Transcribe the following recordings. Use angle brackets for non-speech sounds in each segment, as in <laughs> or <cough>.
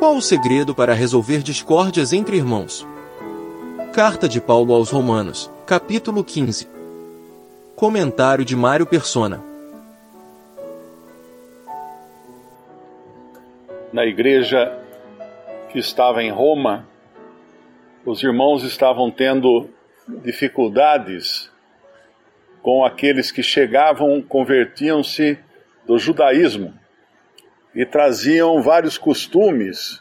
Qual o segredo para resolver discórdias entre irmãos? Carta de Paulo aos Romanos, capítulo 15. Comentário de Mário Persona. Na igreja que estava em Roma, os irmãos estavam tendo dificuldades com aqueles que chegavam, convertiam-se do judaísmo e traziam vários costumes,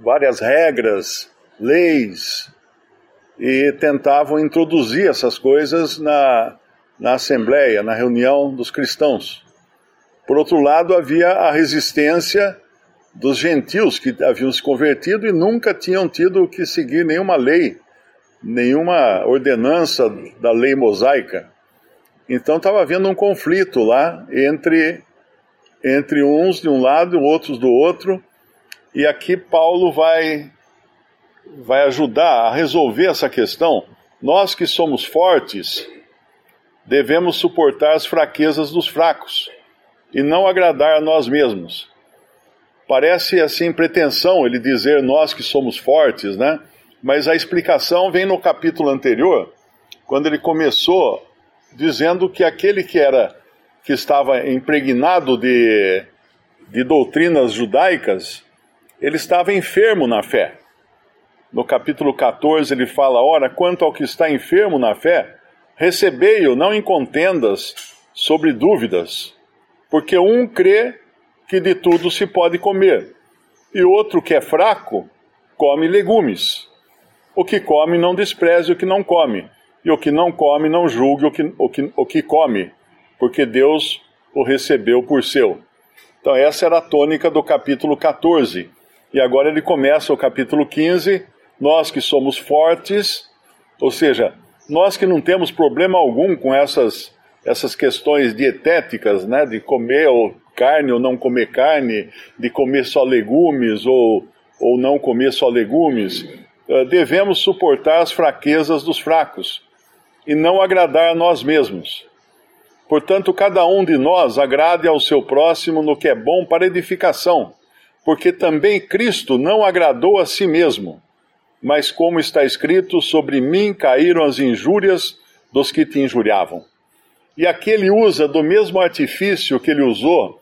várias regras, leis, e tentavam introduzir essas coisas na, na assembleia, na reunião dos cristãos. Por outro lado, havia a resistência dos gentios que haviam se convertido e nunca tinham tido que seguir nenhuma lei, nenhuma ordenança da lei mosaica. Então estava havendo um conflito lá entre entre uns de um lado e outros do outro. E aqui Paulo vai vai ajudar a resolver essa questão. Nós que somos fortes, devemos suportar as fraquezas dos fracos e não agradar a nós mesmos. Parece assim pretensão ele dizer nós que somos fortes, né? Mas a explicação vem no capítulo anterior, quando ele começou dizendo que aquele que era que estava impregnado de, de doutrinas judaicas, ele estava enfermo na fé. No capítulo 14 ele fala: Ora, quanto ao que está enfermo na fé, recebei-o não em contendas sobre dúvidas, porque um crê que de tudo se pode comer, e outro que é fraco come legumes. O que come não despreze o que não come, e o que não come não julgue o que, o que, o que come porque Deus o recebeu por seu. Então, essa era a tônica do capítulo 14. E agora ele começa o capítulo 15. Nós que somos fortes, ou seja, nós que não temos problema algum com essas, essas questões dietéticas, né, de comer ou carne ou não comer carne, de comer só legumes ou, ou não comer só legumes, eh, devemos suportar as fraquezas dos fracos e não agradar a nós mesmos. Portanto, cada um de nós agrade ao seu próximo no que é bom para edificação, porque também Cristo não agradou a si mesmo. Mas, como está escrito, sobre mim caíram as injúrias dos que te injuriavam. E aqui ele usa do mesmo artifício que ele usou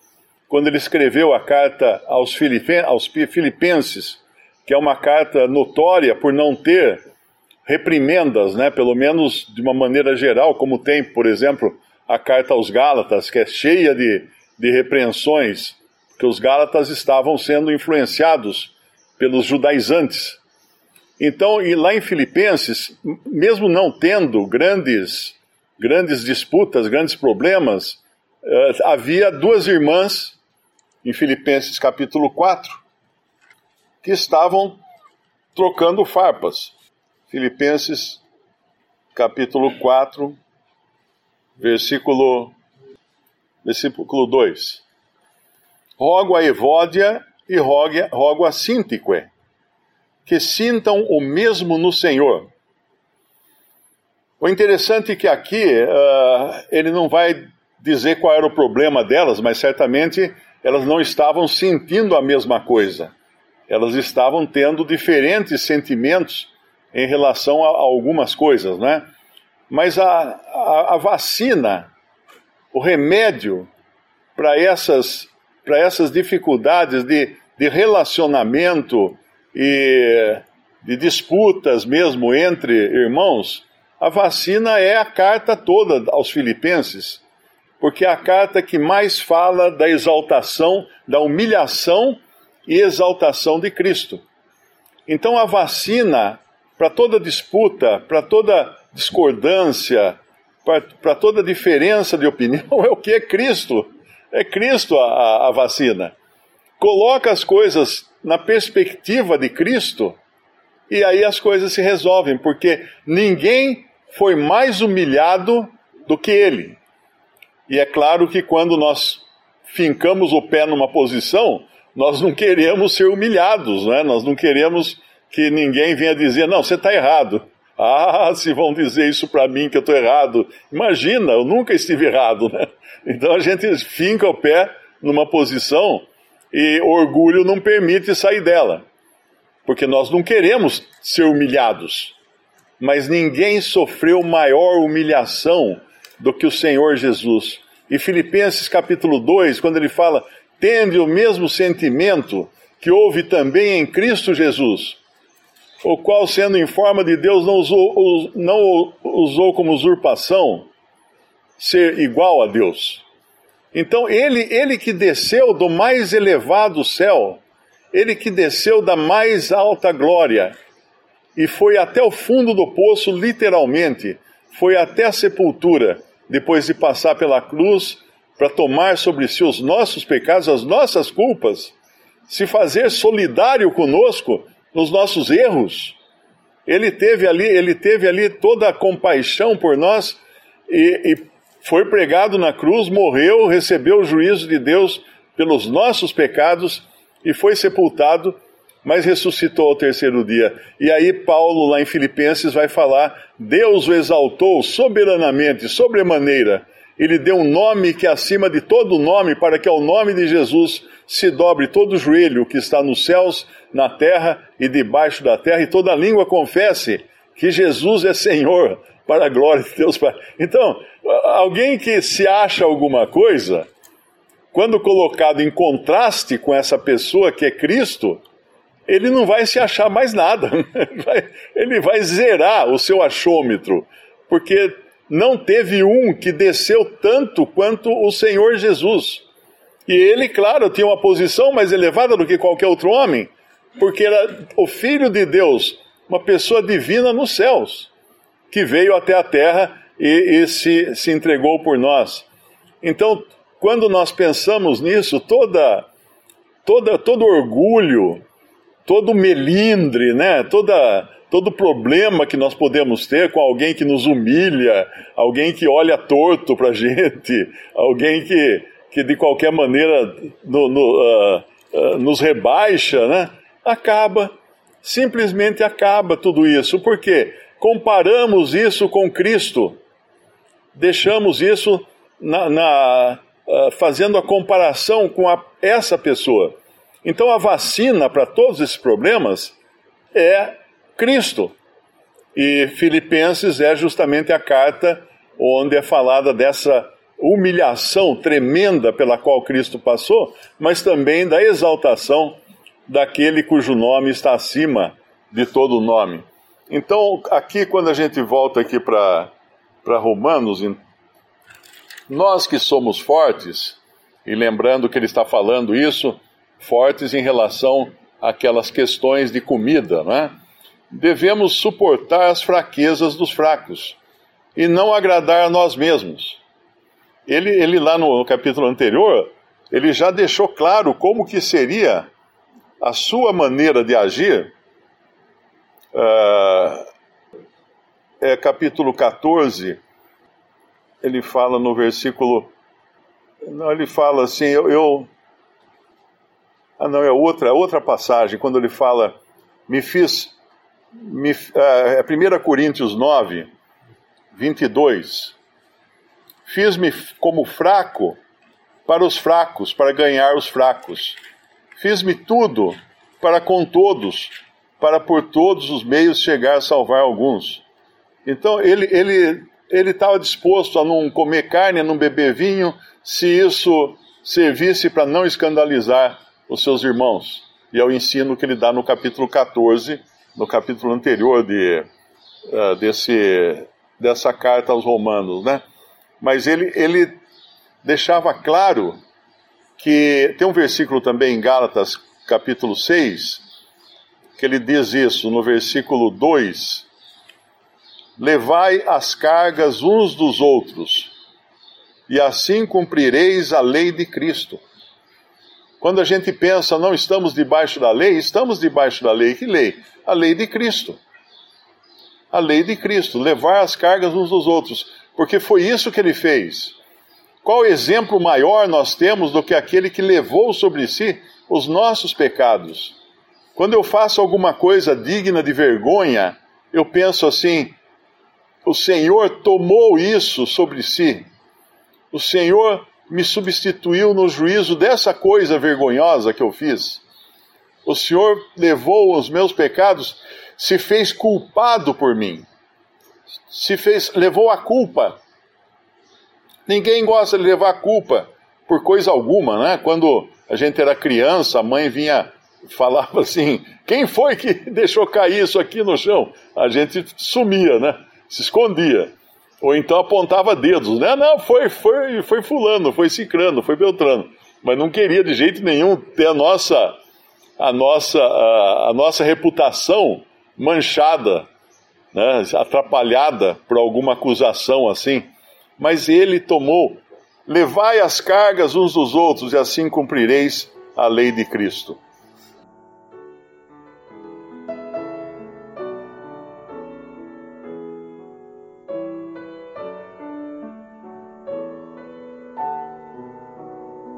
quando ele escreveu a carta aos, Filipenses, que é uma carta notória por não ter reprimendas, né, pelo menos de uma maneira geral, como tem, por exemplo, a carta aos Gálatas, que é cheia de, de repreensões, que os Gálatas estavam sendo influenciados pelos judaizantes. Então, e lá em Filipenses, mesmo não tendo grandes, grandes disputas, grandes problemas, uh, havia duas irmãs, em Filipenses capítulo 4, que estavam trocando farpas. Filipenses capítulo 4, versículo, versículo 2. Rogo a Evódia e rogo, a Sintique, que sintam o mesmo no Senhor. O interessante é que aqui uh, ele não vai dizer qual era o problema delas, mas certamente elas não estavam sentindo a mesma coisa. Elas estavam tendo diferentes sentimentos em relação a, a algumas coisas, né? Mas a, a, a vacina, o remédio para essas, essas dificuldades de, de relacionamento e de disputas mesmo entre irmãos, a vacina é a carta toda aos filipenses, porque é a carta que mais fala da exaltação, da humilhação e exaltação de Cristo. Então a vacina, para toda disputa, para toda discordância, para toda diferença de opinião, <laughs> é o que é Cristo. É Cristo a, a vacina. Coloca as coisas na perspectiva de Cristo e aí as coisas se resolvem, porque ninguém foi mais humilhado do que ele. E é claro que quando nós fincamos o pé numa posição, nós não queremos ser humilhados, né? nós não queremos que ninguém venha dizer, não, você está errado. Ah, se vão dizer isso para mim que eu estou errado. Imagina, eu nunca estive errado, né? Então a gente finca o pé numa posição e orgulho não permite sair dela, porque nós não queremos ser humilhados. Mas ninguém sofreu maior humilhação do que o Senhor Jesus. E Filipenses capítulo 2, quando ele fala, tende o mesmo sentimento que houve também em Cristo Jesus, o qual, sendo em forma de Deus, não usou, não usou como usurpação ser igual a Deus. Então, ele, ele que desceu do mais elevado céu, ele que desceu da mais alta glória e foi até o fundo do poço, literalmente, foi até a sepultura, depois de passar pela cruz, para tomar sobre si os nossos pecados, as nossas culpas, se fazer solidário conosco nos nossos erros. Ele teve ali, ele teve ali toda a compaixão por nós e, e foi pregado na cruz, morreu, recebeu o juízo de Deus pelos nossos pecados e foi sepultado, mas ressuscitou ao terceiro dia. E aí Paulo lá em Filipenses vai falar: Deus o exaltou soberanamente, sobremaneira. Ele deu um nome que é acima de todo nome, para que ao nome de Jesus se dobre todo o joelho que está nos céus, na terra e debaixo da terra, e toda língua confesse que Jesus é Senhor, para a glória de Deus. Então, alguém que se acha alguma coisa, quando colocado em contraste com essa pessoa que é Cristo, ele não vai se achar mais nada. <laughs> Ele vai zerar o seu achômetro, porque não teve um que desceu tanto quanto o Senhor Jesus. E ele, claro, tinha uma posição mais elevada do que qualquer outro homem, porque era o Filho de Deus, uma pessoa divina nos céus, que veio até a terra e, e se, se entregou por nós. Então, quando nós pensamos nisso, toda, toda, todo orgulho, todo melindre, né? toda, todo problema que nós podemos ter com alguém que nos humilha, alguém que olha torto para a <laughs> gente, alguém que, que de qualquer maneira no, no, uh, uh, nos rebaixa, né? acaba, simplesmente acaba tudo isso. Por quê? Comparamos isso com Cristo, deixamos isso na, na uh, fazendo a comparação com a, essa pessoa. Então a vacina para todos esses problemas é Cristo. E Filipenses é justamente a carta onde é falada dessa humilhação tremenda pela qual Cristo passou, mas também da exaltação daquele cujo nome está acima de todo nome. Então, aqui quando a gente volta aqui para Romanos, nós que somos fortes, e lembrando que ele está falando isso, fortes em relação àquelas questões de comida, não é? Devemos suportar as fraquezas dos fracos e não agradar a nós mesmos. Ele, ele lá no, no capítulo anterior, ele já deixou claro como que seria a sua maneira de agir. Uh, é capítulo 14, ele fala no versículo. Não, ele fala assim, eu, eu. ah, não, é outra, outra passagem, quando ele fala, me fiz me, é 1 Coríntios 9, 22. Fiz-me como fraco para os fracos, para ganhar os fracos. Fiz-me tudo para com todos, para por todos os meios chegar a salvar alguns. Então ele ele ele estava disposto a não comer carne, a não beber vinho, se isso servisse para não escandalizar os seus irmãos. E é o ensino que ele dá no capítulo 14 no capítulo anterior de, uh, desse, dessa carta aos Romanos, né? Mas ele, ele deixava claro que tem um versículo também em Gálatas, capítulo 6, que ele diz isso, no versículo 2: Levai as cargas uns dos outros, e assim cumprireis a lei de Cristo. Quando a gente pensa, não estamos debaixo da lei, estamos debaixo da lei. Que lei? A lei de Cristo. A lei de Cristo, levar as cargas uns dos outros, porque foi isso que ele fez. Qual exemplo maior nós temos do que aquele que levou sobre si os nossos pecados? Quando eu faço alguma coisa digna de vergonha, eu penso assim: o Senhor tomou isso sobre si. O Senhor me substituiu no juízo dessa coisa vergonhosa que eu fiz. O Senhor levou os meus pecados, se fez culpado por mim. Se fez, levou a culpa. Ninguém gosta de levar a culpa por coisa alguma, né? Quando a gente era criança, a mãe vinha falava assim: quem foi que <laughs> deixou cair isso aqui no chão? A gente sumia, né? Se escondia. Ou então apontava dedos, né? Não, foi, foi, foi fulano, foi cicrano, foi beltrano. Mas não queria de jeito nenhum ter a nossa, a nossa, a, a nossa reputação manchada, né? atrapalhada por alguma acusação assim. Mas ele tomou, levai as cargas uns dos outros e assim cumprireis a lei de Cristo.